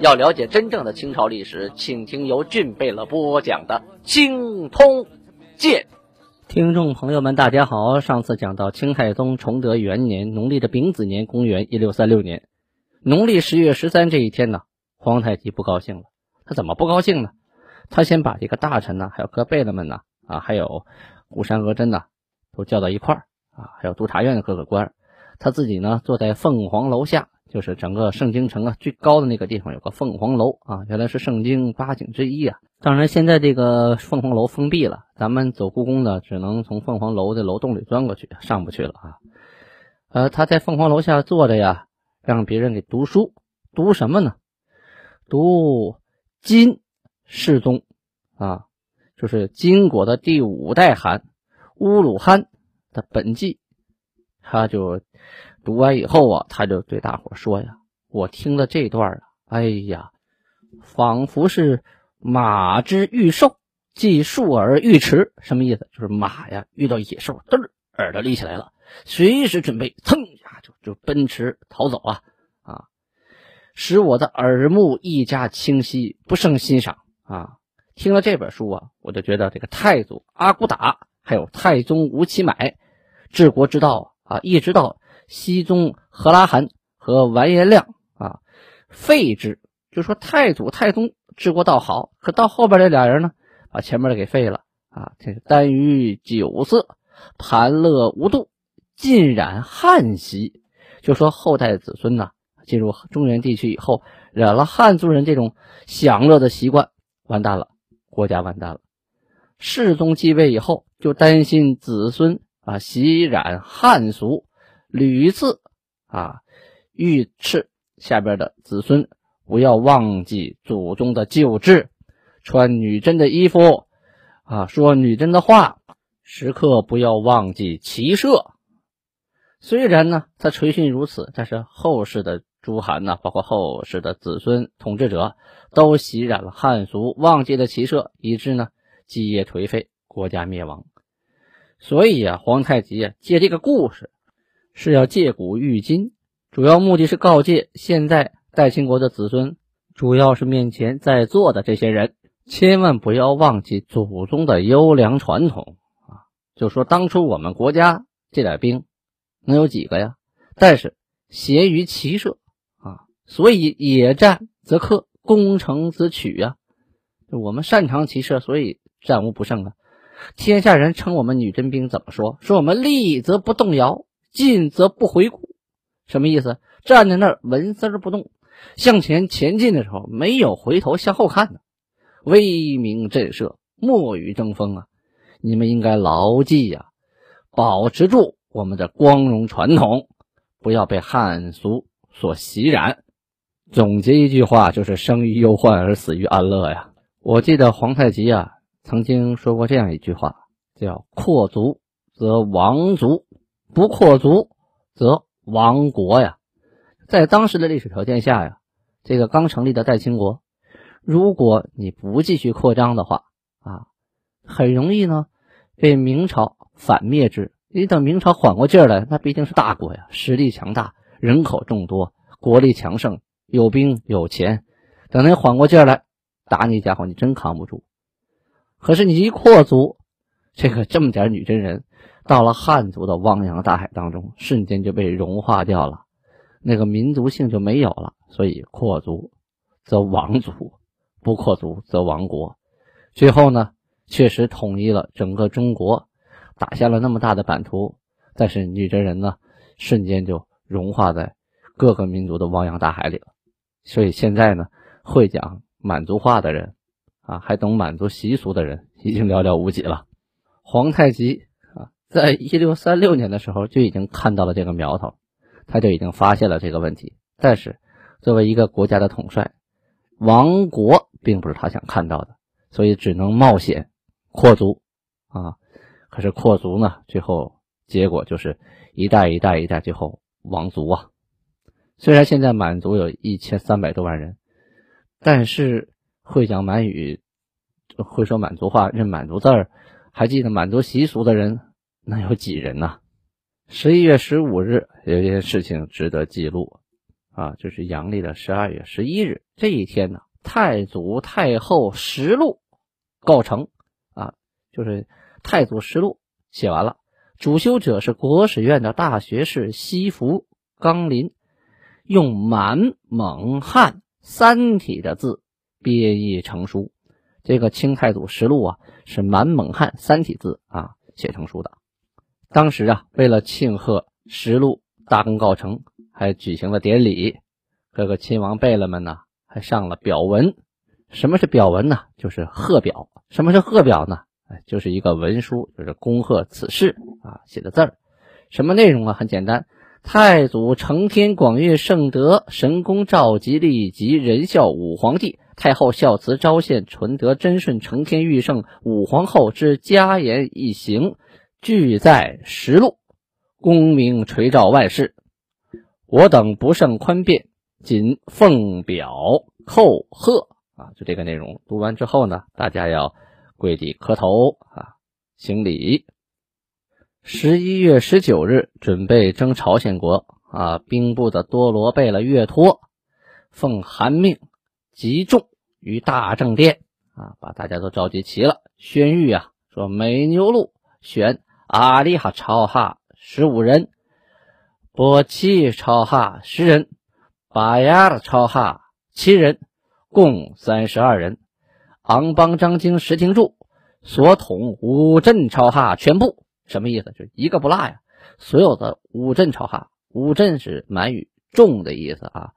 要了解真正的清朝历史，请听由俊贝勒播讲的《清通鉴》。听众朋友们，大家好。上次讲到清太宗崇德元年，农历的丙子年，公元一六三六年，农历十月十三这一天呢，皇太极不高兴了。他怎么不高兴呢？他先把这个大臣呢，还有各贝勒们呢，啊，还有古山额真呢，都叫到一块儿啊，还有督察院的各个官他自己呢，坐在凤凰楼下，就是整个盛京城啊最高的那个地方，有个凤凰楼啊，原来是盛京八景之一啊。当然，现在这个凤凰楼封闭了，咱们走故宫的只能从凤凰楼的楼洞里钻过去，上不去了啊。呃，他在凤凰楼下坐着呀，让别人给读书，读什么呢？读金。世宗，啊，就是金国的第五代汗乌鲁汗的本纪，他就读完以后啊，他就对大伙说呀：“我听了这段啊，哎呀，仿佛是马之遇兽，即竖耳欲驰。什么意思？就是马呀遇到野兽，嘚耳朵立起来了，随时准备噌呀就就奔驰逃走啊啊，使我的耳目愈加清晰，不胜欣赏。”啊，听了这本书啊，我就觉得这个太祖阿骨打，还有太宗吴乞买，治国之道啊，一直到熹宗和拉罕和完颜亮啊，废之，就说太祖太宗治国道好，可到后边这俩人呢，把前面的给废了啊，这个耽于酒色，谈乐无度，浸染汉习，就说后代子孙呢，进入中原地区以后，染了汉族人这种享乐的习惯。完蛋了，国家完蛋了。世宗继位以后，就担心子孙啊习染汉俗，屡次啊御斥下边的子孙不要忘记祖宗的旧制，穿女真的衣服啊，说女真的话，时刻不要忘记骑射。虽然呢，他垂训如此，但是后世的。朱韩呢，包括后世的子孙统治者，都习染了汉俗，忘记了骑射，以致呢基业颓废，国家灭亡。所以啊，皇太极啊借这个故事，是要借古喻今，主要目的是告诫现在代清国的子孙，主要是面前在座的这些人，千万不要忘记祖宗的优良传统啊！就说当初我们国家这点兵能有几个呀？但是咸于骑射啊。所以野战则克，攻城则取呀。我们擅长骑射，所以战无不胜啊。天下人称我们女真兵怎么说？说我们立则不动摇，进则不回顾。什么意思？站在那儿纹丝不动，向前前进的时候没有回头向后看的，威名震慑，莫与争锋啊！你们应该牢记呀，保持住我们的光荣传统，不要被汉俗所袭染。总结一句话，就是生于忧患而死于安乐呀。我记得皇太极啊曾经说过这样一句话，叫“扩足则亡足，不扩足则亡国”呀。在当时的历史条件下呀，这个刚成立的代清国，如果你不继续扩张的话啊，很容易呢被明朝反灭之。你等明朝缓过劲儿来，那毕竟是大国呀，实力强大，人口众多，国力强盛。有兵有钱，等您缓过劲儿来，打你家伙，你真扛不住。可是你一扩足，这个这么点女真人，到了汉族的汪洋大海当中，瞬间就被融化掉了，那个民族性就没有了。所以扩族则亡族，不扩族则亡国。最后呢，确实统一了整个中国，打下了那么大的版图，但是女真人呢，瞬间就融化在各个民族的汪洋大海里了。所以现在呢，会讲满族话的人，啊，还懂满族习俗的人，已经寥寥无几了。皇太极，在一六三六年的时候就已经看到了这个苗头，他就已经发现了这个问题。但是，作为一个国家的统帅，亡国并不是他想看到的，所以只能冒险扩族啊。可是扩族呢，最后结果就是一代一代一代，最后亡族啊。虽然现在满族有一千三百多万人，但是会讲满语、会说满族话、认满族字儿、还记得满族习俗的人，能有几人呢？十一月十五日有一件事情值得记录啊，就是阳历的十二月十一日这一天呢，太祖太后实录告成啊，就是太祖实录写完了，主修者是国史院的大学士西福刚林。用满、蒙、汉三体的字编译成书，这个清太祖实录啊是满、蒙、汉三体字啊写成书的。当时啊，为了庆贺实录大功告成，还举行了典礼，各个亲王贝勒们呢还上了表文。什么是表文呢？就是贺表。什么是贺表呢？哎，就是一个文书，就是恭贺此事啊写的字儿。什么内容啊？很简单。太祖承天广运圣德，神功召集立即仁孝武皇帝。太后孝慈昭献纯德贞顺承天御圣武皇后之家言一行，俱在实录，功名垂照万世。我等不胜宽辩，仅奉表叩贺啊！就这个内容，读完之后呢，大家要跪地磕头啊，行礼。十一月十九日，准备征朝鲜国啊，兵部的多罗贝勒岳托奉韩命集众于大正殿啊，把大家都召集齐了，宣谕啊，说美牛录选阿里哈超哈十五人，波奇超哈十人，巴亚的超哈七人，共三十二人。昂邦张京石廷柱所统五镇超哈全部。什么意思？就一个不落呀！所有的五镇超哈，五镇是满语“重”的意思啊。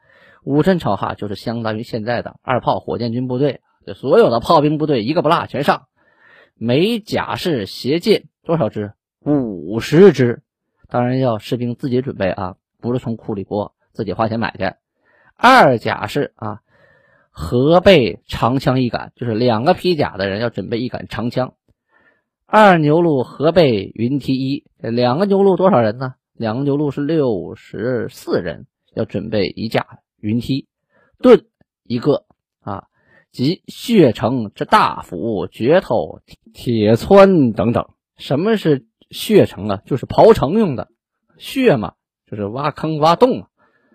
五镇超哈就是相当于现在的二炮火箭军部队，就所有的炮兵部队一个不落全上。每甲式携箭多少支？五十支。当然要士兵自己准备啊，不是从库里拨，自己花钱买去。二甲是啊，合备长枪一杆，就是两个披甲的人要准备一杆长枪。二牛录合备云梯一，两个牛录多少人呢？两个牛录是六十四人，要准备一架云梯，盾一个啊，及血城之大斧、镢头、铁湍等等。什么是血城啊？就是刨城用的血嘛，就是挖坑挖洞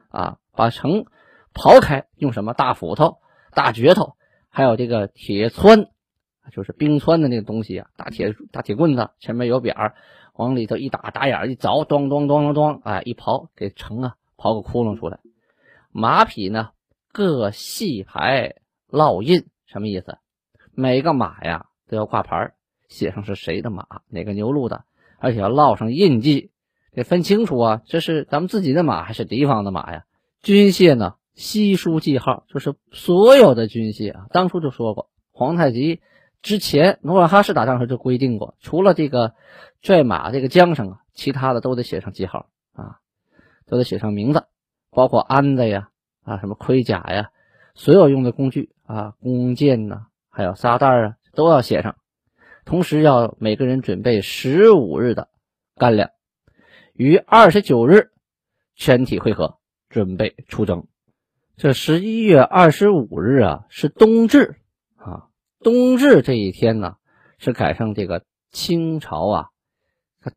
啊，把城刨开用什么大斧头、大镢头，还有这个铁湍。就是冰川的那个东西啊，大铁大铁棍子，前面有扁儿，往里头一打，打眼一凿，咚咚咚咚咚，哎，一刨给城啊刨个窟窿出来。马匹呢各系牌烙印，什么意思？每个马呀都要挂牌，写上是谁的马，哪个牛录的，而且要烙上印记，得分清楚啊，这是咱们自己的马还是敌方的马呀？军械呢悉书记号，就是所有的军械啊，当初就说过，皇太极。之前努尔哈赤打仗时就规定过，除了这个拽马这个缰绳啊，其他的都得写上记号啊，都得写上名字，包括鞍子呀啊，什么盔甲呀，所有用的工具啊，弓箭呐，还有沙袋啊，都要写上。同时要每个人准备十五日的干粮，于二十九日全体会合，准备出征。这十一月二十五日啊，是冬至啊。冬至这一天呢，是赶上这个清朝啊，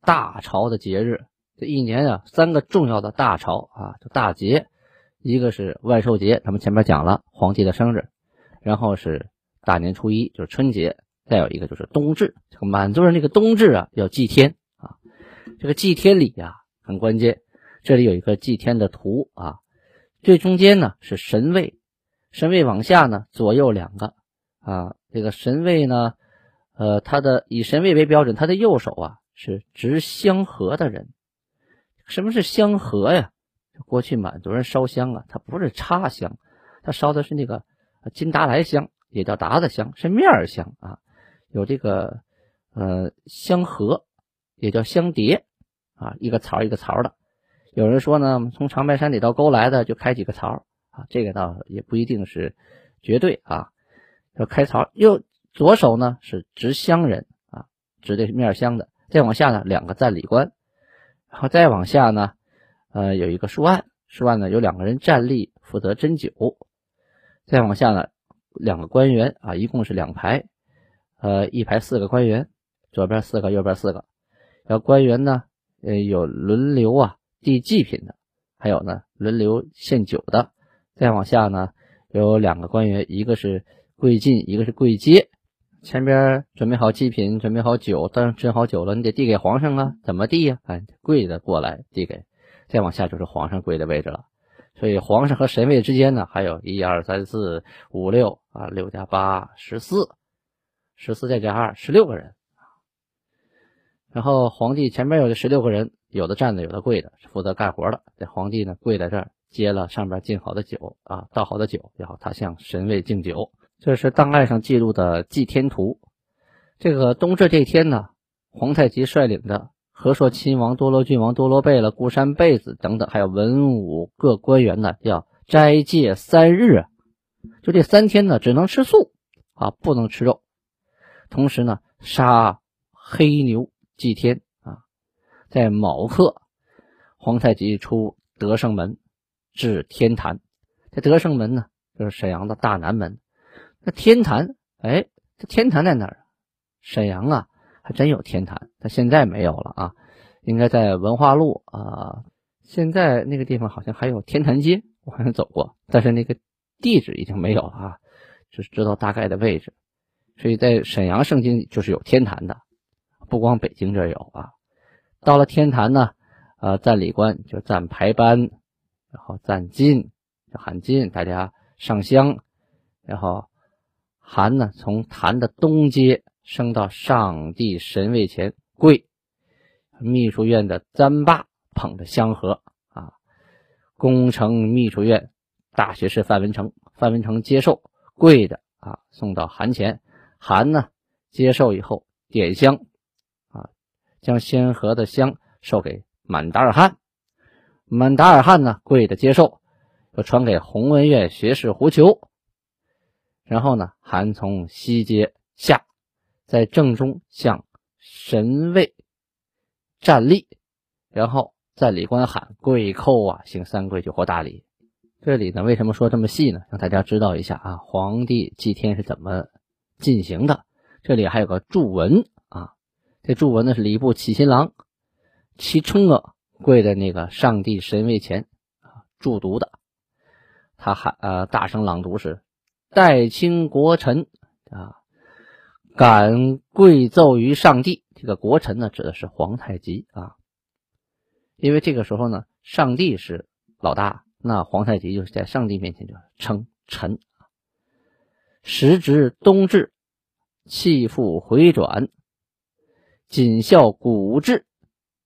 大朝的节日。这一年啊，三个重要的大朝啊，大节，一个是万寿节，咱们前面讲了皇帝的生日，然后是大年初一，就是春节，再有一个就是冬至。这个满族人这个冬至啊，要祭天啊，这个祭天礼呀很关键。这里有一个祭天的图啊，最中间呢是神位，神位往下呢左右两个啊。这个神位呢，呃，他的以神位为标准，他的右手啊是执香盒的人。什么是香盒呀？过去满族人烧香啊，他不是插香，他烧的是那个金达莱香，也叫达子香，是面香啊。有这个呃香盒，也叫香碟啊，一个槽一个槽的。有人说呢，从长白山里到沟来的就开几个槽啊，这个倒也不一定是。绝对啊，要开槽。右左手呢是执乡人啊，指的是面乡的。再往下呢，两个赞礼官，然后再往下呢，呃，有一个书案，书案呢有两个人站立负责斟酒。再往下呢，两个官员啊，一共是两排，呃，一排四个官员，左边四个，右边四个。然后官员呢，呃，有轮流啊递祭品的，还有呢轮流献酒的。再往下呢，有两个官员，一个是跪进，一个是跪接。前边准备好祭品，准备好酒，但斟好酒了，你得递给皇上啊？怎么递呀？哎，跪着过来递给。再往下就是皇上跪的位置了。所以皇上和神位之间呢，还有一二三四五六啊，六加八十四，十四再加二十六个人。然后皇帝前边有这十六个人，有的站着，有的跪着，负责干活的。这皇帝呢，跪在这儿接了上边敬好的酒啊，倒好的酒，然后他向神位敬酒。这是档案上记录的祭天图。这个冬至这天呢，皇太极率领着和硕亲王、多罗郡王多罗贝勒、固山贝子等等，还有文武各官员呢，要斋戒三日，就这三天呢，只能吃素啊，不能吃肉。同时呢，杀黑牛祭天啊。在卯刻，皇太极出德胜门，至天坛。这德胜门呢，就是沈阳的大南门。那天坛，哎，这天坛在哪儿？沈阳啊，还真有天坛，但现在没有了啊，应该在文化路啊。现在那个地方好像还有天坛街，我好像走过，但是那个地址已经没有了啊，只知道大概的位置。所以在沈阳圣经就是有天坛的，不光北京这有啊。到了天坛呢，呃，赞礼官就赞排班，然后赞进，就喊进，大家上香，然后。韩呢，从坛的东街升到上帝神位前跪，秘书院的簪霸捧着香盒啊，宫城秘书院大学士范文成，范文成接受跪着啊，送到韩前，韩呢接受以后点香啊，将仙盒的香授给满达尔汗，满达尔汗呢跪着接受，又传给弘文院学士胡求。然后呢，韩从西街下，在正中向神位站立，然后在礼官喊跪叩啊，行三跪九叩大礼。这里呢，为什么说这么细呢？让大家知道一下啊，皇帝祭天是怎么进行的。这里还有个祝文啊，这祝文呢是礼部启新郎齐冲啊跪在那个上帝神位前啊祝读的，他喊呃大声朗读是。代清国臣啊，敢跪奏于上帝。这个国臣呢，指的是皇太极啊。因为这个时候呢，上帝是老大，那皇太极就是在上帝面前就称臣。时值冬至，气复回转，谨效古制，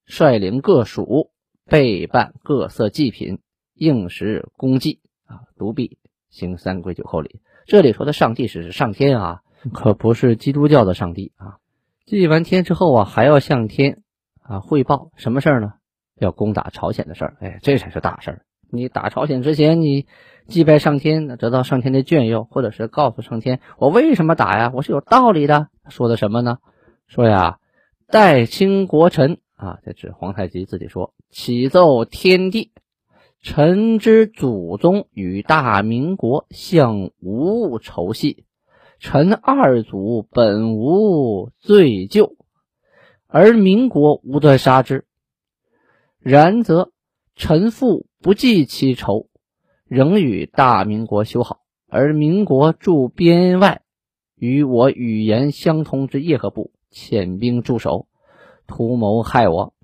率领各属备办各色祭品，应时公祭啊，独臂行三跪九叩礼。这里说的上帝是上天啊，可不是基督教的上帝啊。祭完天之后啊，还要向天啊汇报什么事儿呢？要攻打朝鲜的事儿。哎，这才是大事儿。你打朝鲜之前，你祭拜上天，得到上天的眷佑，或者是告诉上天，我为什么打呀？我是有道理的。说的什么呢？说呀，代清国臣啊，这指皇太极自己说，启奏天地。臣之祖宗与大明国相无仇隙，臣二祖本无罪疚，而民国无端杀之。然则臣父不记其仇，仍与大明国修好，而民国驻边外，与我语言相通之叶赫部遣兵驻守，图谋害我。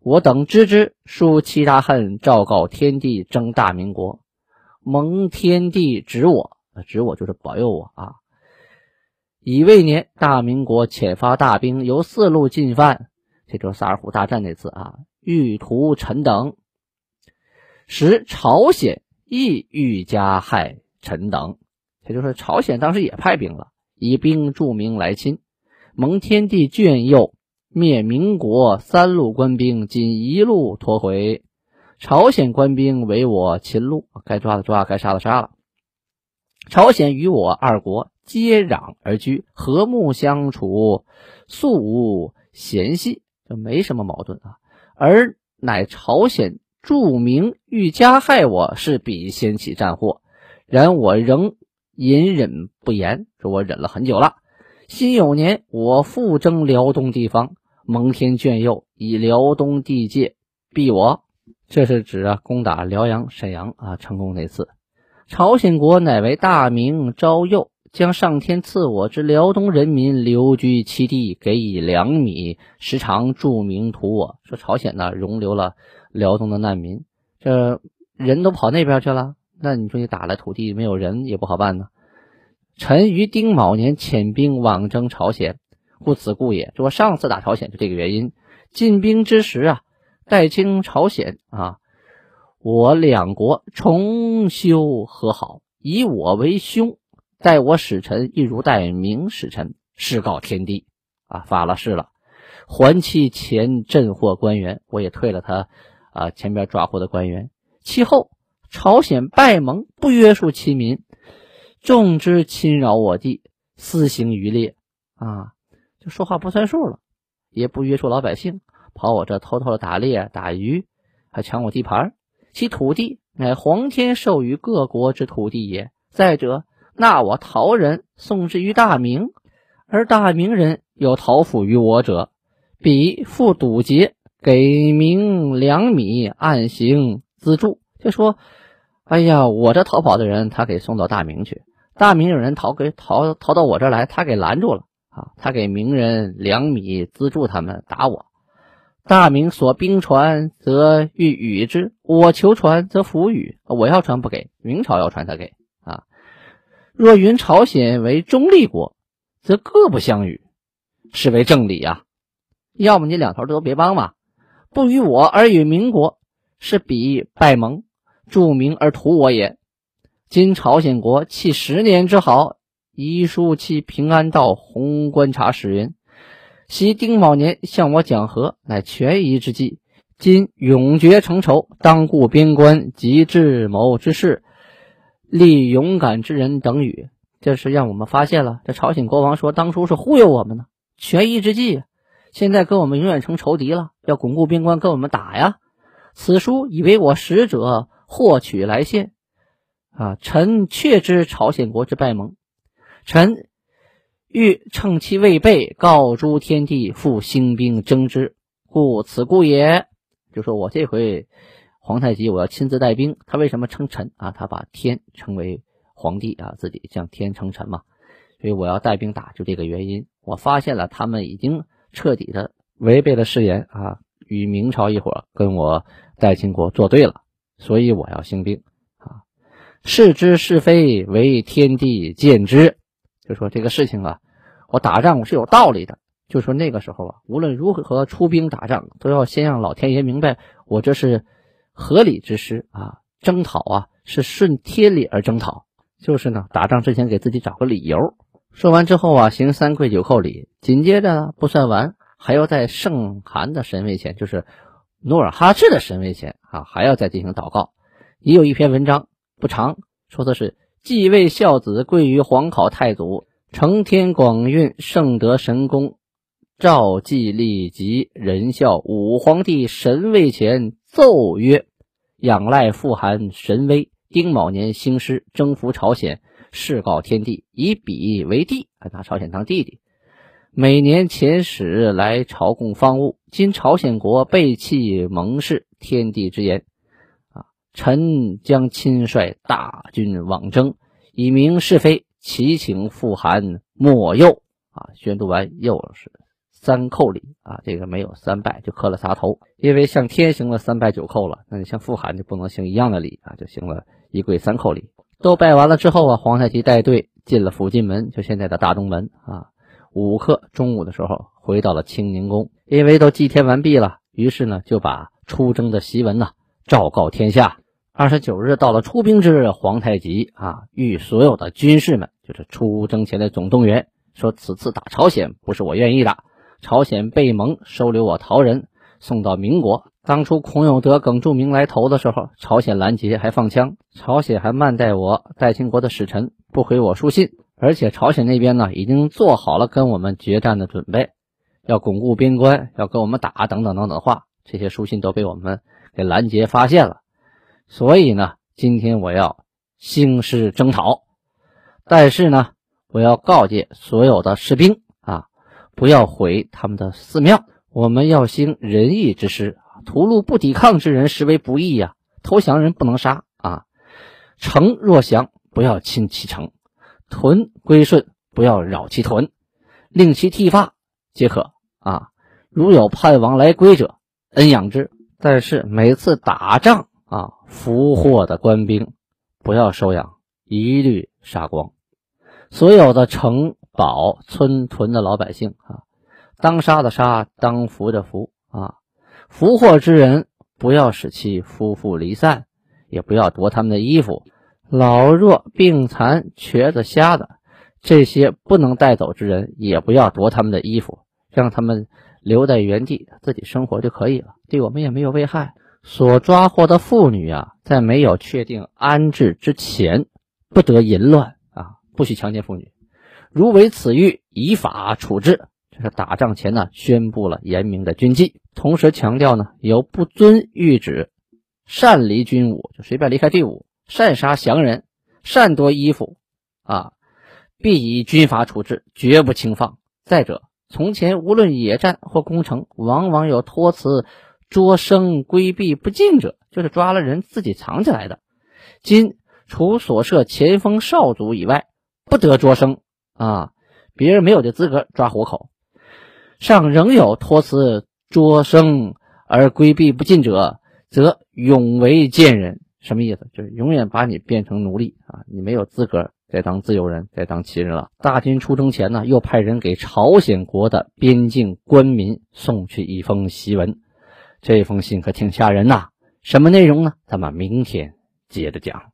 我等知之，书其大恨，昭告天地，征大明国。蒙天地指我，指我就是保佑我啊！乙未年，大明国遣发大兵，由四路进犯，这就是萨尔浒大战那次啊！欲屠臣等，使朝鲜亦欲加害臣等，也就是朝鲜当时也派兵了，以兵助明来侵。蒙天地眷佑。灭民国三路官兵，仅一路拖回。朝鲜官兵为我擒路，该抓的抓，该杀的杀了。朝鲜与我二国接壤而居，和睦相处，素无嫌隙，就没什么矛盾啊。而乃朝鲜著名欲加害我，是彼掀起战祸，然我仍隐忍不言，说我忍了很久了。辛酉年，我复征辽东地方，蒙天眷佑，以辽东地界避我。这是指啊，攻打辽阳、沈阳啊，成功那次。朝鲜国乃为大明昭佑，将上天赐我之辽东人民留居其地，给以粮米，时常著名图我。说朝鲜呢，容留了辽东的难民，这人都跑那边去了，那你说你打了土地没有人也不好办呢。臣于丁卯年遣兵往征朝鲜，故此故也。说上次打朝鲜就这个原因。进兵之时啊，待清朝鲜啊。我两国重修和好，以我为兄，待我使臣亦如待明使臣，誓告天地啊，发了誓了，还其前镇获官员，我也退了他啊前边抓获的官员。其后朝鲜拜盟，不约束其民，众之侵扰我地，私行渔猎啊，就说话不算数了，也不约束老百姓，跑我这偷偷的打猎打鱼，还抢我地盘。其土地乃皇天授予各国之土地也。再者，纳我陶人，送之于大明，而大明人有讨抚于我者，彼复堵截，给明粮米，暗行资助。就说：“哎呀，我这逃跑的人，他给送到大明去；大明有人逃给逃逃到我这儿来，他给拦住了啊！他给明人粮米资助他们打我。”大明所兵船，则欲与之；我求船，则弗与。我要船不给，明朝要船他给啊。若云朝鲜为中立国，则各不相与，是为正理啊。要么你两头都别帮嘛，不与我而与民国，是彼拜盟，助民而图我也。今朝鲜国弃十年之好，遗书其平安道宏观察使云。昔丁卯年向我讲和，乃权宜之计。今永绝成仇，当顾边关及智谋之事，立勇敢之人等语。这是让我们发现了，这朝鲜国王说当初是忽悠我们呢，权宜之计。现在跟我们永远成仇敌了，要巩固边关，跟我们打呀。此书以为我使者获取来信，啊，臣确知朝鲜国之败盟，臣。欲趁其未备，告诸天地，复兴兵征之，故此故也。就说我这回皇太极，我要亲自带兵。他为什么称臣啊？他把天称为皇帝啊，自己向天称臣嘛。所以我要带兵打，就这个原因。我发现了他们已经彻底的违背了誓言啊，与明朝一伙跟我代秦国作对了，所以我要兴兵啊。是之是非，为天地见之。就说这个事情啊。我打仗我是有道理的，就说那个时候啊，无论如何出兵打仗，都要先让老天爷明白，我这是合理之师啊，征讨啊是顺天理而征讨，就是呢，打仗之前给自己找个理由。说完之后啊，行三跪九叩礼，紧接着不算完，还要在圣汗的神位前，就是努尔哈赤的神位前啊，还要再进行祷告。也有一篇文章不长，说的是继位孝子跪于皇考太祖。承天广运，圣德神功，召祭立即仁孝武皇帝神位前奏曰：“仰赖富含神威，丁卯年兴师征服朝鲜，誓告天地，以彼为帝，还拿朝鲜当弟弟。每年遣使来朝贡方物。今朝鲜国背弃盟誓，天地之言啊！臣将亲率大军往征，以明是非。”祈请复函莫右啊！宣读完又是三叩礼啊，这个没有三拜就磕了仨头，因为向天行了三拜九叩了，那你向复函就不能行一样的礼啊，就行了一跪三叩礼。都拜完了之后啊，皇太极带队进了福晋门，就现在的大东门啊。午刻中午的时候回到了清宁宫，因为都祭天完毕了，于是呢就把出征的檄文呢昭告天下。二十九日到了出兵之日，皇太极啊谕所有的军士们。就是出征前的总动员，说此次打朝鲜不是我愿意的，朝鲜被蒙收留我陶人，送到民国，当初孔有德、耿仲明来投的时候，朝鲜拦截还放枪，朝鲜还慢待我代清国的使臣不回我书信，而且朝鲜那边呢已经做好了跟我们决战的准备，要巩固边关，要跟我们打等等等等的话，这些书信都被我们给拦截发现了。所以呢，今天我要兴师征讨，但是呢，我要告诫所有的士兵啊，不要毁他们的寺庙，我们要兴仁义之师。屠戮不抵抗之人，实为不义呀！投降人不能杀啊！城若降，不要侵其城；屯归顺，不要扰其屯。令其剃发皆可啊！如有叛王来归者，恩养之。但是每次打仗啊，俘获的官兵不要收养，一律杀光。所有的城堡、村屯的老百姓啊，当杀的杀，当俘的俘俘获之人，不要使其夫妇离散，也不要夺他们的衣服。老弱病残、瘸子瞎子，这些不能带走之人，也不要夺他们的衣服，让他们留在原地自己生活就可以了，对我们也没有危害。所抓获的妇女啊，在没有确定安置之前，不得淫乱啊，不许强奸妇女。如为此欲，以法处置。这是打仗前呢，宣布了严明的军纪。同时强调呢，有不遵谕旨、擅离军伍，就随便离开队伍、擅杀降人、擅夺衣服，啊，必以军法处置，绝不轻放。再者，从前无论野战或攻城，往往有托辞捉生规避不进者，就是抓了人自己藏起来的。今除所设前锋少卒以外，不得捉生啊，别人没有这资格抓活口。上仍有托辞。捉生而规避不进者，则永为贱人。什么意思？就是永远把你变成奴隶啊！你没有资格再当自由人，再当旗人了。大军出征前呢，又派人给朝鲜国的边境官民送去一封檄文。这封信可挺吓人呐！什么内容呢？咱们明天接着讲。